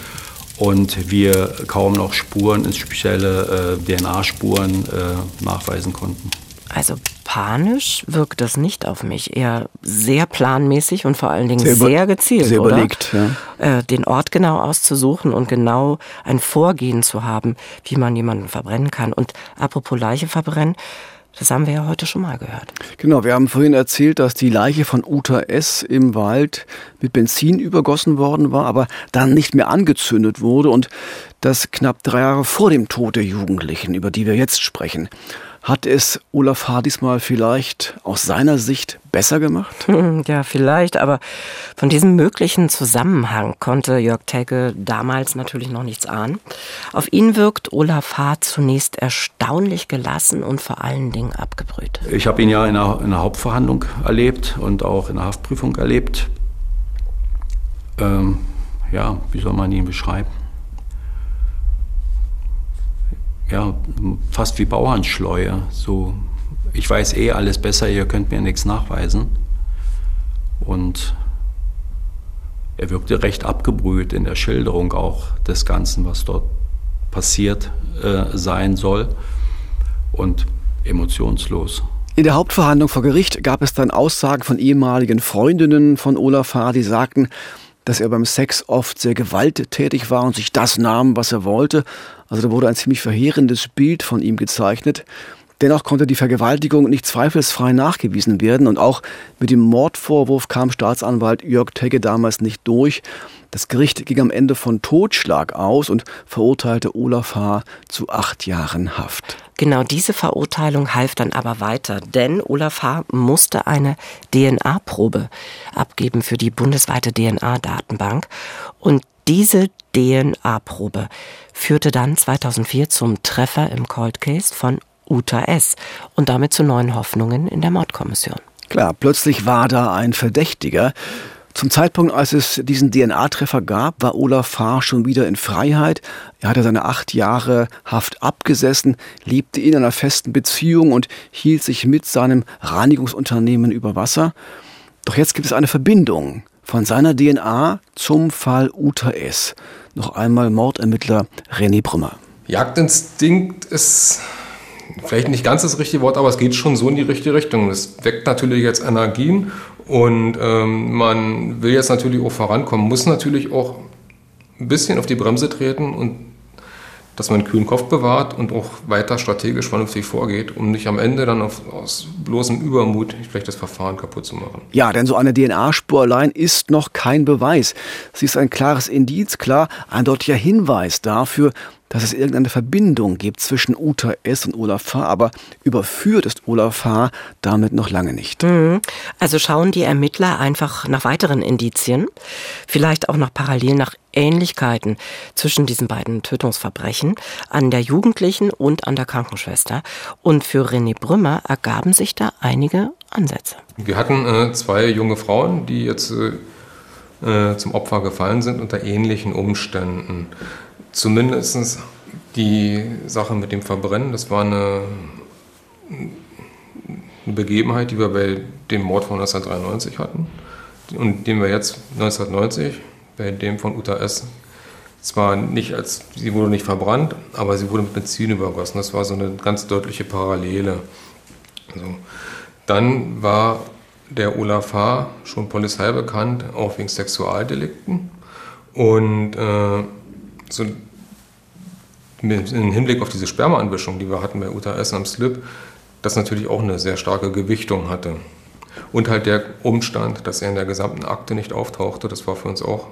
und wir kaum noch Spuren, insbesondere äh, DNA-Spuren, äh, nachweisen konnten. Also panisch wirkt das nicht auf mich. Eher sehr planmäßig und vor allen Dingen Sehr sehr, gezielt. sehr oder? überlegt, ja. Äh, den Ort genau auszusuchen und genau ein Vorgehen zu haben, wie man jemanden verbrennen kann. Und apropos Leiche verbrennen, das haben wir ja heute schon mal gehört. Genau, wir haben vorhin erzählt, dass die Leiche von Uta S. im Wald mit Benzin übergossen worden war, aber dann nicht mehr angezündet wurde und das knapp drei Jahre vor dem Tod der Jugendlichen, über die wir jetzt sprechen. Hat es Olaf H. diesmal vielleicht aus seiner Sicht besser gemacht? (laughs) Ja, vielleicht, aber von diesem möglichen Zusammenhang konnte Jörg Tegge damals natürlich noch nichts ahnen. Auf ihn wirkt Olaf H. zunächst erstaunlich gelassen und vor allen Dingen abgebrüht. Ich habe ihn ja in einer, in einer Hauptverhandlung erlebt und auch in der Haftprüfung erlebt. Ähm, ja, wie soll man ihn beschreiben? Ja, fast wie Bauernschleue. So, ich weiß eh alles besser, ihr könnt mir nichts nachweisen. Und er wirkte recht abgebrüht in der Schilderung auch des Ganzen, was dort passiert äh, sein soll. Und emotionslos. In der Hauptverhandlung vor Gericht gab es dann Aussagen von ehemaligen Freundinnen von Olaf H., die sagten, dass er beim Sex oft sehr gewalttätig war und sich das nahm, was er wollte. Also da wurde ein ziemlich verheerendes Bild von ihm gezeichnet. Dennoch konnte die Vergewaltigung nicht zweifelsfrei nachgewiesen werden und auch mit dem Mordvorwurf kam Staatsanwalt Jörg Tegge damals nicht durch. Das Gericht ging am Ende von Totschlag aus und verurteilte Olaf H. zu acht Jahren Haft. Genau diese Verurteilung half dann aber weiter, denn Olaf H. musste eine DNA-Probe abgeben für die bundesweite DNA-Datenbank. Und diese DNA-Probe führte dann 2004 zum Treffer im Cold Case von Uta S. und damit zu neuen Hoffnungen in der Mordkommission. Klar, plötzlich war da ein Verdächtiger. Zum Zeitpunkt, als es diesen DNA-Treffer gab, war Olaf H. schon wieder in Freiheit. Er hatte seine acht Jahre Haft abgesessen, lebte in einer festen Beziehung und hielt sich mit seinem Reinigungsunternehmen über Wasser. Doch jetzt gibt es eine Verbindung von seiner DNA zum Fall Uta S. Noch einmal Mordermittler René Brümmer. Jagdinstinkt ist vielleicht nicht ganz das richtige Wort, aber es geht schon so in die richtige Richtung. Es weckt natürlich jetzt Energien und ähm, man will jetzt natürlich auch vorankommen, muss natürlich auch ein bisschen auf die Bremse treten und dass man einen kühlen Kopf bewahrt und auch weiter strategisch vernünftig vorgeht, um nicht am Ende dann auf, aus bloßem Übermut vielleicht das Verfahren kaputt zu machen. Ja, denn so eine DNA-Spur allein ist noch kein Beweis. Sie ist ein klares Indiz, klar, ein deutlicher Hinweis dafür, dass es irgendeine Verbindung gibt zwischen Uta S. und Olaf H., aber überführt ist Olaf H. damit noch lange nicht. Also schauen die Ermittler einfach nach weiteren Indizien, vielleicht auch nach Parallelen, nach Ähnlichkeiten zwischen diesen beiden Tötungsverbrechen an der Jugendlichen und an der Krankenschwester. Und für René Brümmer ergaben sich da einige Ansätze. Wir hatten äh, zwei junge Frauen, die jetzt äh, äh, zum Opfer gefallen sind unter ähnlichen Umständen. Zumindest die Sache mit dem Verbrennen, das war eine, eine Begebenheit, die wir bei dem Mord von 1993 hatten und den wir jetzt 1990 bei dem von Uta S. Zwar nicht als, sie wurde nicht verbrannt, aber sie wurde mit Benzin übergossen. Das war so eine ganz deutliche Parallele. Also, dann war der Olaf H. schon Polizei bekannt, auch wegen Sexualdelikten. Und äh, so im Hinblick auf diese Spermaanwischung, die wir hatten bei Uta S. am Slip, das natürlich auch eine sehr starke Gewichtung hatte. Und halt der Umstand, dass er in der gesamten Akte nicht auftauchte, das war für uns auch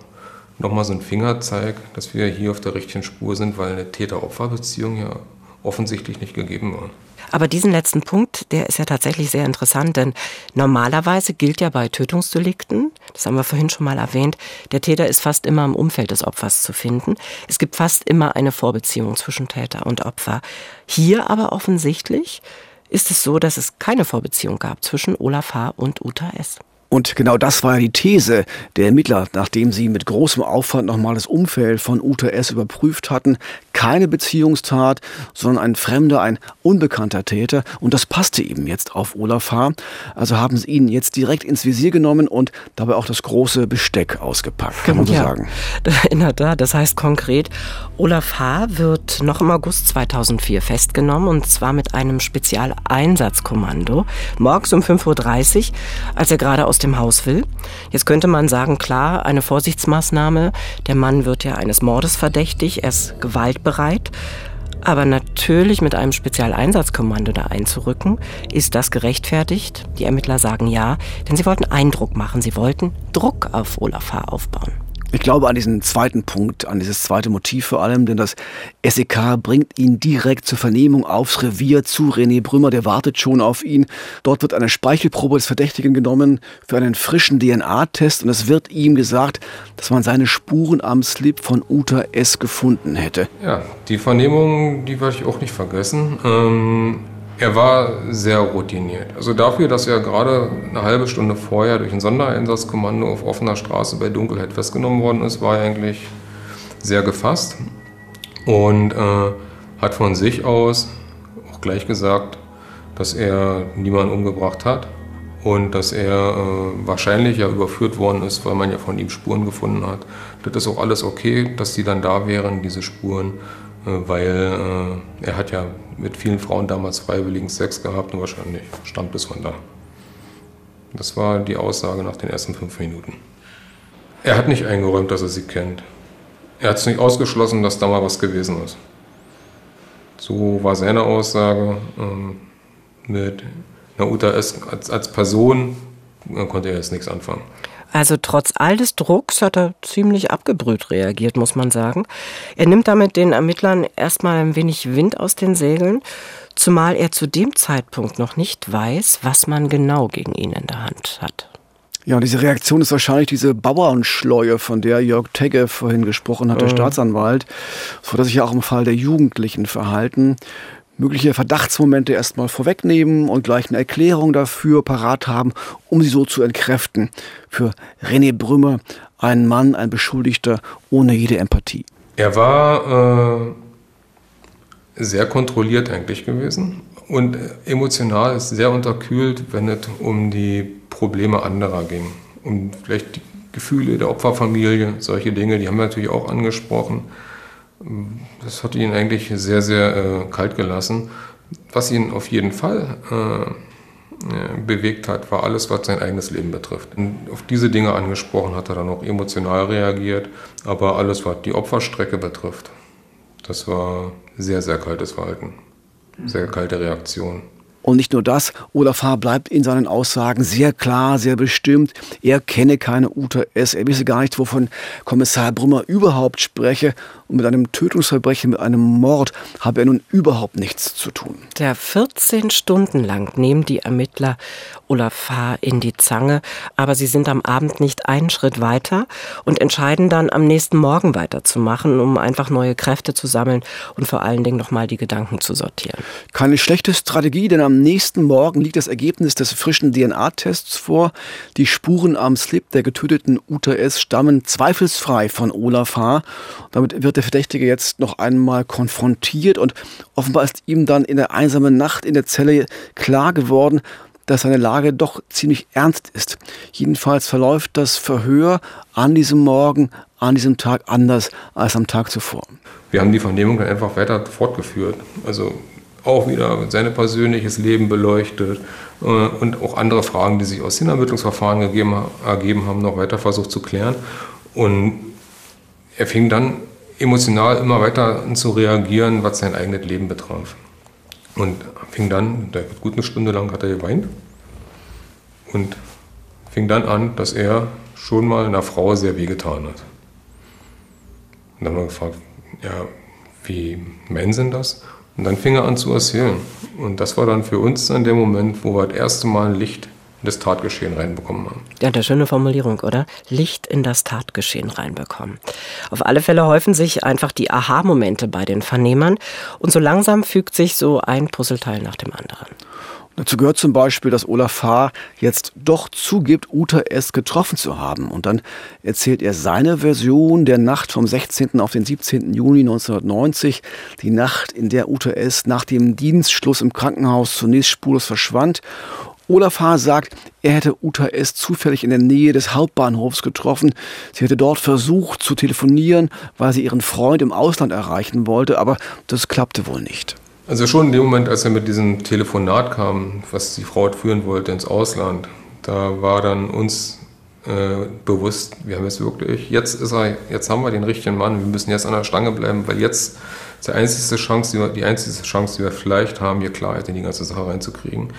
nochmal so ein Fingerzeig, dass wir hier auf der richtigen Spur sind, weil eine Täter-Opfer-Beziehung ja offensichtlich nicht gegeben war. Aber diesen letzten Punkt, der ist ja tatsächlich sehr interessant, denn normalerweise gilt ja bei Tötungsdelikten, das haben wir vorhin schon mal erwähnt, der Täter ist fast immer im Umfeld des Opfers zu finden. Es gibt fast immer eine Vorbeziehung zwischen Täter und Opfer. Hier aber offensichtlich ist es so, dass es keine Vorbeziehung gab zwischen Olaf H. und Uta S. Und genau das war ja die These der Ermittler, nachdem sie mit großem Aufwand nochmal das Umfeld von Uta S. überprüft hatten. Keine Beziehungstat, sondern ein fremder, ein unbekannter Täter. Und das passte eben jetzt auf Olaf H. Also haben sie ihn jetzt direkt ins Visier genommen und dabei auch das große Besteck ausgepackt, kann man so ja, sagen. (laughs) In der Tat, das heißt konkret, Olaf H. wird noch im August 2004 festgenommen und zwar mit einem Spezialeinsatzkommando. Morgens um 5.30 Uhr, als er gerade aus aus dem Haus will. Jetzt könnte man sagen, klar, eine Vorsichtsmaßnahme. Der Mann wird ja eines Mordes verdächtig, er ist gewaltbereit. Aber natürlich mit einem Spezialeinsatzkommando da einzurücken, ist das gerechtfertigt? Die Ermittler sagen ja, denn sie wollten Eindruck machen, sie wollten Druck auf Olaf H. aufbauen. Ich glaube an diesen zweiten Punkt, an dieses zweite Motiv vor allem, denn das SEK bringt ihn direkt zur Vernehmung aufs Revier zu René Brümmer, der wartet schon auf ihn. Dort wird eine Speichelprobe des Verdächtigen genommen für einen frischen DNA-Test und es wird ihm gesagt, dass man seine Spuren am Slip von Uta S. gefunden hätte. Ja, die Vernehmung, die werde ich auch nicht vergessen. Ähm er war sehr routiniert. Also dafür, dass er gerade eine halbe Stunde vorher durch ein Sondereinsatzkommando auf offener Straße bei Dunkelheit festgenommen worden ist, war er eigentlich sehr gefasst und äh, hat von sich aus auch gleich gesagt, dass er niemanden umgebracht hat und dass er äh, wahrscheinlich ja überführt worden ist, weil man ja von ihm Spuren gefunden hat. Das ist auch alles okay, dass die dann da wären, diese Spuren, weil äh, er hat ja mit vielen Frauen damals freiwilligen Sex gehabt und wahrscheinlich stammt es von da. Das war die Aussage nach den ersten fünf Minuten. Er hat nicht eingeräumt, dass er sie kennt. Er hat es nicht ausgeschlossen, dass da mal was gewesen ist. So war seine Aussage. Ähm, mit einer Uta S. als, als Person konnte er jetzt nichts anfangen. Also trotz all des Drucks hat er ziemlich abgebrüht reagiert, muss man sagen. Er nimmt damit den Ermittlern erstmal ein wenig Wind aus den Segeln, zumal er zu dem Zeitpunkt noch nicht weiß, was man genau gegen ihn in der Hand hat. Ja, diese Reaktion ist wahrscheinlich diese Bauernschleue, von der Jörg Tegge vorhin gesprochen hat, der mhm. Staatsanwalt, so dass sich ja auch im Fall der Jugendlichen verhalten mögliche Verdachtsmomente erstmal vorwegnehmen und gleich eine Erklärung dafür parat haben, um sie so zu entkräften. Für René Brümmer ein Mann, ein Beschuldigter ohne jede Empathie. Er war äh, sehr kontrolliert eigentlich gewesen und emotional ist sehr unterkühlt, wenn es um die Probleme anderer ging. Um vielleicht die Gefühle der Opferfamilie, solche Dinge, die haben wir natürlich auch angesprochen. Das hat ihn eigentlich sehr, sehr äh, kalt gelassen. Was ihn auf jeden Fall äh, äh, bewegt hat, war alles, was sein eigenes Leben betrifft. Und auf diese Dinge angesprochen hat er dann auch emotional reagiert, aber alles, was die Opferstrecke betrifft, das war sehr, sehr kaltes Verhalten, sehr kalte Reaktion. Und nicht nur das, Olaf H. bleibt in seinen Aussagen sehr klar, sehr bestimmt. Er kenne keine Uta S. Er wisse gar nicht, wovon Kommissar Brümmer überhaupt spreche. Und mit einem Tötungsverbrechen, mit einem Mord habe er nun überhaupt nichts zu tun. Der 14 Stunden lang nehmen die Ermittler Olaf H. in die Zange, aber sie sind am Abend nicht einen Schritt weiter und entscheiden dann am nächsten Morgen weiterzumachen, um einfach neue Kräfte zu sammeln und vor allen Dingen nochmal die Gedanken zu sortieren. Keine schlechte Strategie, denn am nächsten Morgen liegt das Ergebnis des frischen DNA-Tests vor. Die Spuren am Slip der getöteten Uta S. stammen zweifelsfrei von Olaf H. Damit wird der Verdächtige jetzt noch einmal konfrontiert und offenbar ist ihm dann in der einsamen Nacht in der Zelle klar geworden, dass seine Lage doch ziemlich ernst ist. Jedenfalls verläuft das Verhör an diesem Morgen, an diesem Tag anders als am Tag zuvor. Wir haben die Vernehmung einfach weiter fortgeführt. Also auch wieder sein persönliches Leben beleuchtet äh, und auch andere Fragen, die sich aus den Ermittlungsverfahren gegeben, ergeben haben, noch weiter versucht zu klären. Und er fing dann emotional immer weiter zu reagieren, was sein eigenes Leben betraf. Und fing dann, gut eine Stunde lang hat er geweint. und fing dann an, dass er schon mal einer Frau sehr wehgetan hat. Und dann haben wir gefragt, ja, wie meinen Sie das? Und dann fing er an zu erzählen. Und das war dann für uns dann der Moment, wo wir das erste Mal Licht in das Tatgeschehen reinbekommen haben. Ja, eine schöne Formulierung, oder? Licht in das Tatgeschehen reinbekommen. Auf alle Fälle häufen sich einfach die Aha-Momente bei den Vernehmern und so langsam fügt sich so ein Puzzleteil nach dem anderen. Dazu gehört zum Beispiel, dass Olaf H. jetzt doch zugibt, Uta S. getroffen zu haben. Und dann erzählt er seine Version der Nacht vom 16. auf den 17. Juni 1990. Die Nacht, in der Uta S. nach dem Dienstschluss im Krankenhaus zunächst spurlos verschwand. Olaf H. sagt, er hätte Uta S. zufällig in der Nähe des Hauptbahnhofs getroffen. Sie hätte dort versucht zu telefonieren, weil sie ihren Freund im Ausland erreichen wollte, aber das klappte wohl nicht. Also schon in dem Moment, als er mit diesem Telefonat kam, was die Frau führen wollte ins Ausland, da war dann uns äh, bewusst, wir haben jetzt wirklich, jetzt ist er, jetzt haben wir den richtigen Mann, wir müssen jetzt an der Stange bleiben, weil jetzt ist die einzige Chance, die wir, die einzige Chance, die wir vielleicht haben, hier Klarheit in die ganze Sache reinzukriegen.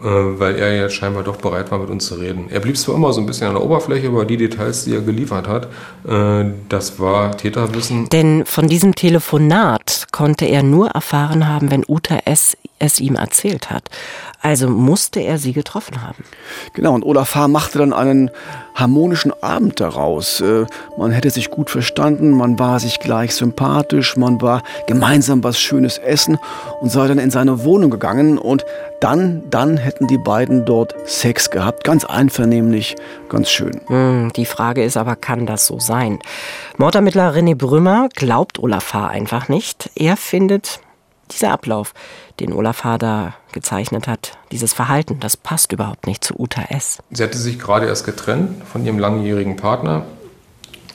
Äh, weil er jetzt scheinbar doch bereit war, mit uns zu reden. Er blieb zwar immer so ein bisschen an der Oberfläche, aber die Details, die er geliefert hat, äh, das war Täterwissen. Denn von diesem Telefonat konnte er nur erfahren haben, wenn Uta S. es ihm erzählt hat. Also musste er sie getroffen haben. Genau, und Olaf H. machte dann einen harmonischen Abend daraus. Äh, man hätte sich gut verstanden, man war sich gleich sympathisch, man war gemeinsam was Schönes essen und sei dann in seine Wohnung gegangen und dann, dann hätten die beiden dort Sex gehabt. Ganz einvernehmlich, ganz schön. Hm, die Frage ist aber, kann das so sein? Mordermittler René Brümmer glaubt Olaf H. einfach nicht. Er findet, dieser Ablauf, den Olaf H. da gezeichnet hat, dieses Verhalten, das passt überhaupt nicht zu Uta S. Sie hatte sich gerade erst getrennt von ihrem langjährigen Partner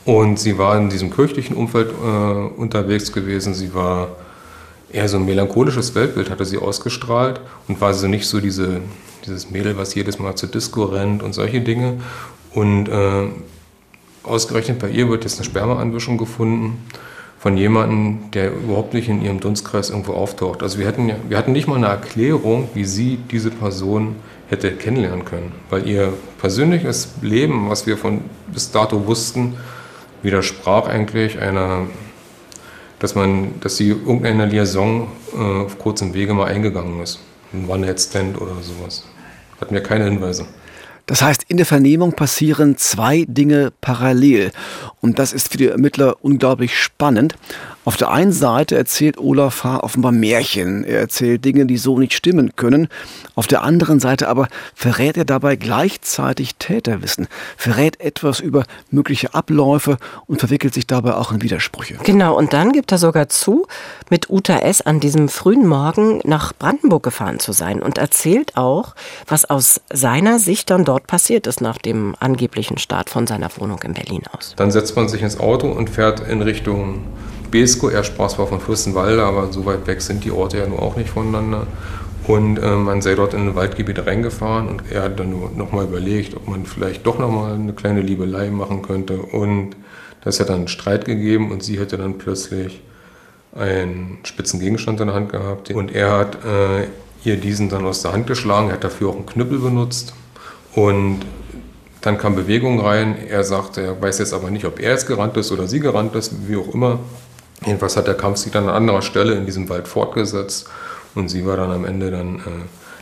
und sie war in diesem kirchlichen Umfeld äh, unterwegs gewesen. Sie war eher so ein melancholisches Weltbild hatte sie ausgestrahlt und war so nicht so diese, dieses Mädel, was jedes Mal zur Disco rennt und solche Dinge. Und äh, ausgerechnet bei ihr wird jetzt eine Spermaanwischung gefunden von jemandem, der überhaupt nicht in ihrem Dunstkreis irgendwo auftaucht. Also wir hatten, wir hatten nicht mal eine Erklärung, wie sie diese Person hätte kennenlernen können, weil ihr persönliches Leben, was wir von bis dato wussten, widersprach eigentlich einer dass man, dass sie irgendeiner Liaison äh, auf kurzem Wege mal eingegangen ist. Ein One-Head-Stand oder sowas. Hatten wir keine Hinweise. Das heißt, in der Vernehmung passieren zwei Dinge parallel. Und das ist für die Ermittler unglaublich spannend. Auf der einen Seite erzählt Olaf H. offenbar Märchen. Er erzählt Dinge, die so nicht stimmen können. Auf der anderen Seite aber verrät er dabei gleichzeitig Täterwissen, verrät etwas über mögliche Abläufe und verwickelt sich dabei auch in Widersprüche. Genau, und dann gibt er sogar zu, mit Uta S. an diesem frühen Morgen nach Brandenburg gefahren zu sein und erzählt auch, was aus seiner Sicht dann dort passiert ist nach dem angeblichen Start von seiner Wohnung in Berlin aus. Dann setzt man sich ins Auto und fährt in Richtung Besko, er sprach zwar von Fürstenwalde, aber so weit weg sind die Orte ja nur auch nicht voneinander. Und äh, man sei dort in ein Waldgebiet reingefahren und er hat dann nochmal überlegt, ob man vielleicht doch nochmal eine kleine Liebelei machen könnte. Und das hat dann einen Streit gegeben und sie hätte dann plötzlich einen spitzen Gegenstand in der Hand gehabt. Und er hat äh, ihr diesen dann aus der Hand geschlagen, er hat dafür auch einen Knüppel benutzt. Und dann kam Bewegung rein. Er sagte, er weiß jetzt aber nicht, ob er jetzt gerannt ist oder sie gerannt ist, wie auch immer. Jedenfalls hat der Kampf sich dann an anderer Stelle in diesem Wald fortgesetzt und sie war dann am Ende dann äh,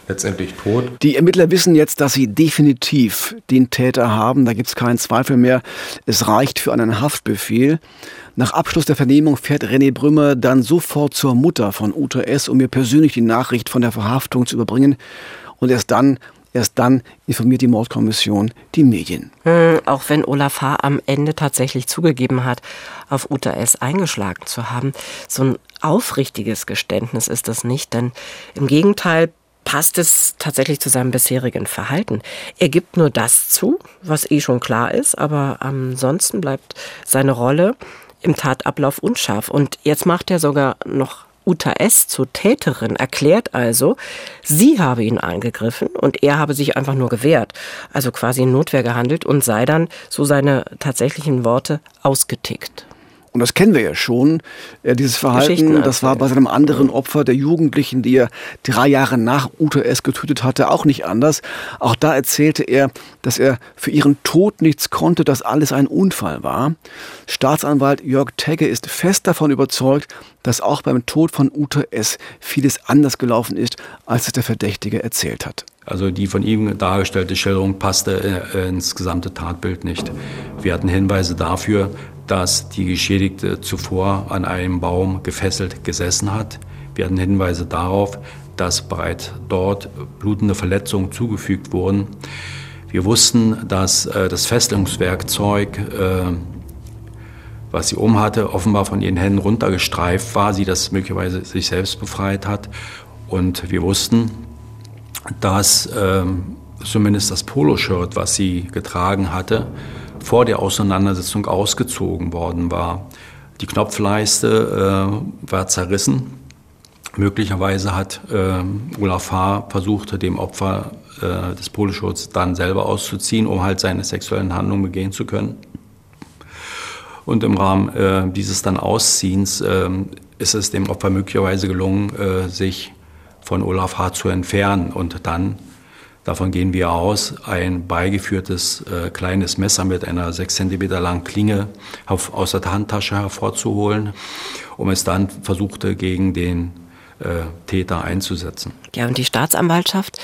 letztendlich tot. Die Ermittler wissen jetzt, dass sie definitiv den Täter haben. Da gibt es keinen Zweifel mehr. Es reicht für einen Haftbefehl. Nach Abschluss der Vernehmung fährt René Brümmer dann sofort zur Mutter von Uta S., um mir persönlich die Nachricht von der Verhaftung zu überbringen. Und erst dann Erst dann informiert die Mordkommission die Medien. Hm, auch wenn Olaf H. am Ende tatsächlich zugegeben hat, auf Uta S. eingeschlagen zu haben, so ein aufrichtiges Geständnis ist das nicht, denn im Gegenteil passt es tatsächlich zu seinem bisherigen Verhalten. Er gibt nur das zu, was eh schon klar ist, aber ansonsten bleibt seine Rolle im Tatablauf unscharf. Und jetzt macht er sogar noch Uta S. zur Täterin, erklärt also, sie habe ihn angegriffen und er habe sich einfach nur gewehrt, also quasi in Notwehr gehandelt und sei dann, so seine tatsächlichen Worte, ausgetickt. Und das kennen wir ja schon, äh, dieses Verhalten. Das war bei seinem anderen Opfer, der Jugendlichen, die er drei Jahre nach Uta S. getötet hatte, auch nicht anders. Auch da erzählte er, dass er für ihren Tod nichts konnte, dass alles ein Unfall war. Staatsanwalt Jörg Tegge ist fest davon überzeugt, dass auch beim Tod von Uta S. vieles anders gelaufen ist, als es der Verdächtige erzählt hat. Also die von ihm dargestellte Schilderung passte äh, ins gesamte Tatbild nicht. Wir hatten Hinweise dafür, dass die Geschädigte zuvor an einem Baum gefesselt gesessen hat. Wir hatten Hinweise darauf, dass bereits dort blutende Verletzungen zugefügt wurden. Wir wussten, dass äh, das Festungswerkzeug, äh, was sie umhatte, offenbar von ihren Händen runtergestreift war, sie das möglicherweise sich selbst befreit hat. Und wir wussten, dass äh, zumindest das Poloshirt, was sie getragen hatte, vor der Auseinandersetzung ausgezogen worden war. Die Knopfleiste äh, war zerrissen. Möglicherweise hat äh, Olaf H. versucht, dem Opfer äh, des Poloschutzes dann selber auszuziehen, um halt seine sexuellen Handlungen begehen zu können. Und im Rahmen äh, dieses dann Ausziehens äh, ist es dem Opfer möglicherweise gelungen, äh, sich von Olaf H. zu entfernen und dann Davon gehen wir aus, ein beigeführtes äh, kleines Messer mit einer sechs Zentimeter langen Klinge auf, aus der Handtasche hervorzuholen, um es dann versuchte gegen den äh, Täter einzusetzen. Ja, und die Staatsanwaltschaft,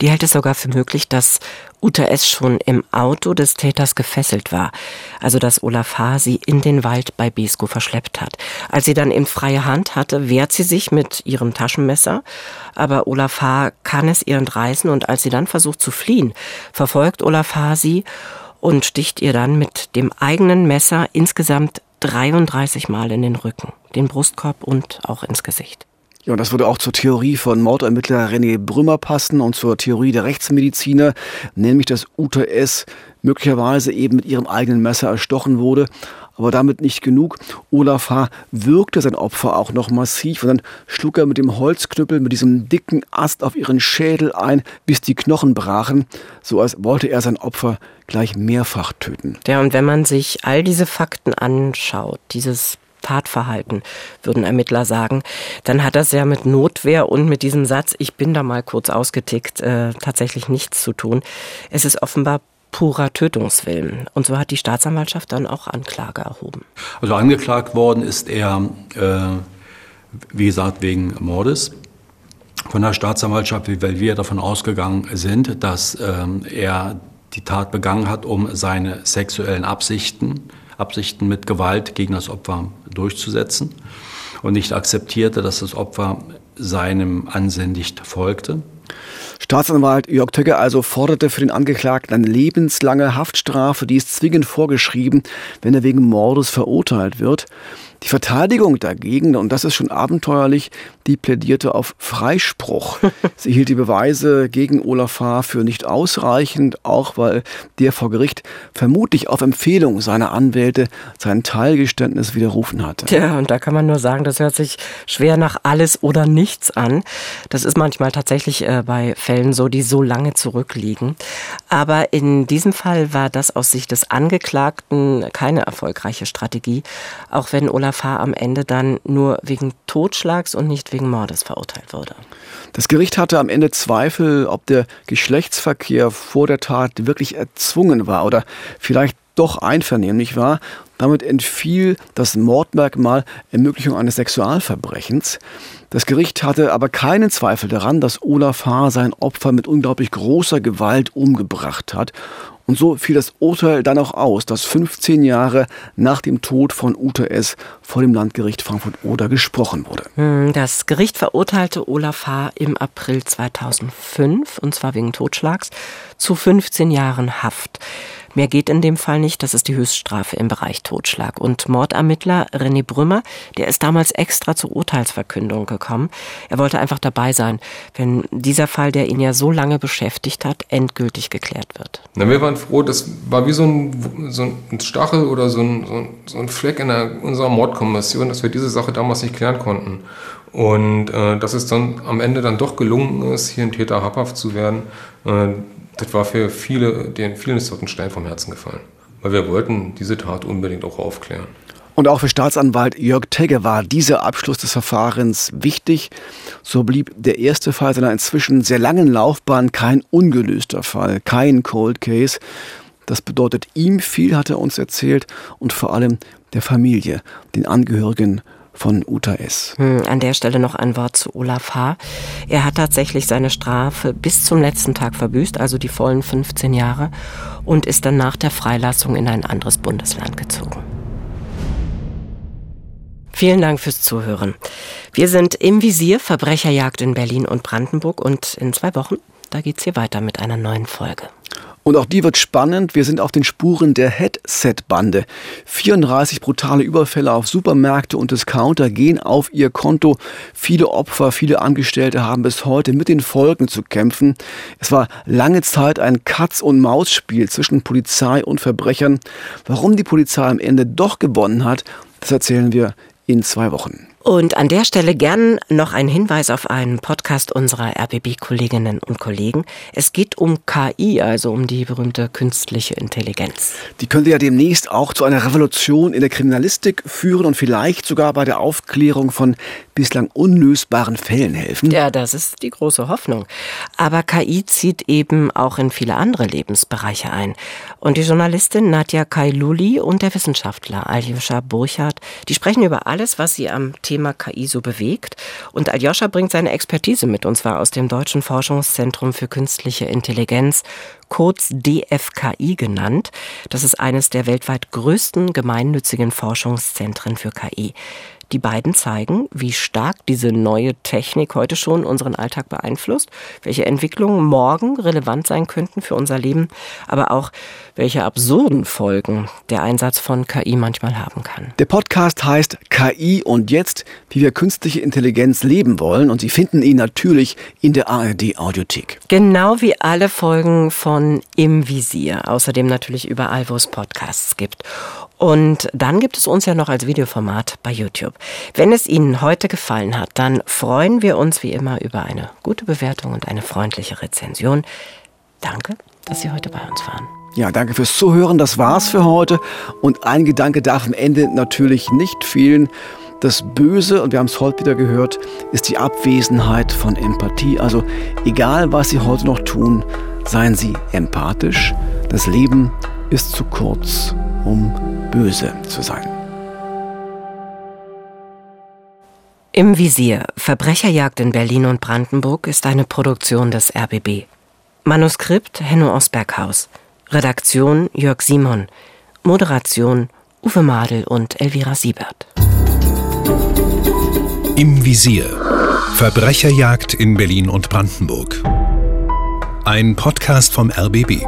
die hält es sogar für möglich, dass Uta S. schon im Auto des Täters gefesselt war, also dass Olaf H. sie in den Wald bei Besko verschleppt hat. Als sie dann in freie Hand hatte, wehrt sie sich mit ihrem Taschenmesser, aber Olaf H. kann es ihr entreißen und als sie dann versucht zu fliehen, verfolgt Olaf H. sie und sticht ihr dann mit dem eigenen Messer insgesamt 33 Mal in den Rücken, den Brustkorb und auch ins Gesicht. Ja, und das würde auch zur Theorie von Mordermittler René Brümmer passen und zur Theorie der Rechtsmediziner, nämlich dass Ute S. möglicherweise eben mit ihrem eigenen Messer erstochen wurde. Aber damit nicht genug. Olaf H. würgte sein Opfer auch noch massiv und dann schlug er mit dem Holzknüppel, mit diesem dicken Ast auf ihren Schädel ein, bis die Knochen brachen, so als wollte er sein Opfer gleich mehrfach töten. Ja, und wenn man sich all diese Fakten anschaut, dieses Tatverhalten, würden Ermittler sagen, dann hat das ja mit Notwehr und mit diesem Satz, ich bin da mal kurz ausgetickt, äh, tatsächlich nichts zu tun. Es ist offenbar purer Tötungswillen. Und so hat die Staatsanwaltschaft dann auch Anklage erhoben. Also angeklagt worden ist er, äh, wie gesagt, wegen Mordes von der Staatsanwaltschaft, weil wir davon ausgegangen sind, dass ähm, er die Tat begangen hat, um seine sexuellen Absichten Absichten mit Gewalt gegen das Opfer durchzusetzen und nicht akzeptierte, dass das Opfer seinem Ansinnen nicht folgte. Staatsanwalt Jörg Töcke also forderte für den Angeklagten eine lebenslange Haftstrafe, die ist zwingend vorgeschrieben, wenn er wegen Mordes verurteilt wird. Die Verteidigung dagegen, und das ist schon abenteuerlich, die plädierte auf Freispruch. (laughs) Sie hielt die Beweise gegen Olaf H. für nicht ausreichend, auch weil der vor Gericht vermutlich auf Empfehlung seiner Anwälte sein Teilgeständnis widerrufen hatte. Tja, und da kann man nur sagen, das hört sich schwer nach alles oder nichts an. Das ist manchmal tatsächlich äh, bei Fällen so, die so lange zurückliegen. Aber in diesem Fall war das aus Sicht des Angeklagten keine erfolgreiche Strategie, auch wenn Olaf H. am Ende dann nur wegen Totschlags und nicht wegen Mordes verurteilt wurde. Das Gericht hatte am Ende Zweifel, ob der Geschlechtsverkehr vor der Tat wirklich erzwungen war oder vielleicht doch einvernehmlich war. Damit entfiel das Mordmerkmal Ermöglichung eines Sexualverbrechens. Das Gericht hatte aber keinen Zweifel daran, dass Olaf H. sein Opfer mit unglaublich großer Gewalt umgebracht hat und so fiel das Urteil dann auch aus, dass 15 Jahre nach dem Tod von Ute S. vor dem Landgericht Frankfurt-Oder gesprochen wurde. Hm, das Gericht verurteilte Olaf H. im April 2005, und zwar wegen Totschlags, zu 15 Jahren Haft. Mehr geht in dem Fall nicht, das ist die Höchststrafe im Bereich Totschlag. Und Mordermittler René Brümmer, der ist damals extra zur Urteilsverkündung gekommen. Er wollte einfach dabei sein, wenn dieser Fall, der ihn ja so lange beschäftigt hat, endgültig geklärt wird. Na, wir waren froh, das war wie so ein, so ein Stachel oder so ein, so ein, Fleck in der, unserer Mordkommission, dass wir diese Sache damals nicht klären konnten. Und äh, dass es dann am Ende dann doch gelungen ist, hier ein Täter habhaft zu werden, äh, das war für viele, den vielen ist dort ein Stein vom Herzen gefallen. Weil wir wollten diese Tat unbedingt auch aufklären. Und auch für Staatsanwalt Jörg Tegge war dieser Abschluss des Verfahrens wichtig. So blieb der erste Fall seiner inzwischen sehr langen Laufbahn kein ungelöster Fall, kein Cold Case. Das bedeutet ihm viel, hat er uns erzählt, und vor allem der Familie, den Angehörigen von Uta S. Hm, an der Stelle noch ein Wort zu Olaf H. Er hat tatsächlich seine Strafe bis zum letzten Tag verbüßt, also die vollen 15 Jahre, und ist dann nach der Freilassung in ein anderes Bundesland gezogen. Vielen Dank fürs Zuhören. Wir sind im Visier Verbrecherjagd in Berlin und Brandenburg und in zwei Wochen, da geht's hier weiter mit einer neuen Folge. Und auch die wird spannend. Wir sind auf den Spuren der Headset-Bande. 34 brutale Überfälle auf Supermärkte und Discounter gehen auf ihr Konto. Viele Opfer, viele Angestellte haben bis heute mit den Folgen zu kämpfen. Es war lange Zeit ein Katz- und Maus-Spiel zwischen Polizei und Verbrechern. Warum die Polizei am Ende doch gewonnen hat, das erzählen wir in zwei Wochen. Und an der Stelle gern noch ein Hinweis auf einen Podcast unserer RBB-Kolleginnen und Kollegen. Es geht um KI, also um die berühmte künstliche Intelligenz. Die könnte ja demnächst auch zu einer Revolution in der Kriminalistik führen und vielleicht sogar bei der Aufklärung von bislang unlösbaren Fällen helfen. Ja, das ist die große Hoffnung. Aber KI zieht eben auch in viele andere Lebensbereiche ein. Und die Journalistin Nadja Kailuli und der Wissenschaftler Aljoscha Burchardt, die sprechen über alles, was sie am Thema KI so bewegt. Und Aljoscha bringt seine Expertise mit, und zwar aus dem Deutschen Forschungszentrum für künstliche Intelligenz, kurz DFKI genannt. Das ist eines der weltweit größten gemeinnützigen Forschungszentren für KI. Die beiden zeigen, wie stark diese neue Technik heute schon unseren Alltag beeinflusst, welche Entwicklungen morgen relevant sein könnten für unser Leben, aber auch welche absurden Folgen der Einsatz von KI manchmal haben kann. Der Podcast heißt KI und jetzt, wie wir künstliche Intelligenz leben wollen und Sie finden ihn natürlich in der ARD Audiothek. Genau wie alle Folgen von Im Visier, außerdem natürlich überall, wo es Podcasts gibt. Und dann gibt es uns ja noch als Videoformat bei YouTube. Wenn es Ihnen heute gefallen hat, dann freuen wir uns wie immer über eine gute Bewertung und eine freundliche Rezension. Danke, dass Sie heute bei uns waren. Ja, danke fürs Zuhören. Das war's für heute. Und ein Gedanke darf am Ende natürlich nicht fehlen. Das Böse, und wir haben es heute wieder gehört, ist die Abwesenheit von Empathie. Also egal, was Sie heute noch tun, seien Sie empathisch. Das Leben ist zu kurz, um böse zu sein. Im Visier Verbrecherjagd in Berlin und Brandenburg ist eine Produktion des RBB. Manuskript Henno Osberghaus. Redaktion Jörg Simon. Moderation Uwe Madel und Elvira Siebert. Im Visier Verbrecherjagd in Berlin und Brandenburg. Ein Podcast vom RBB.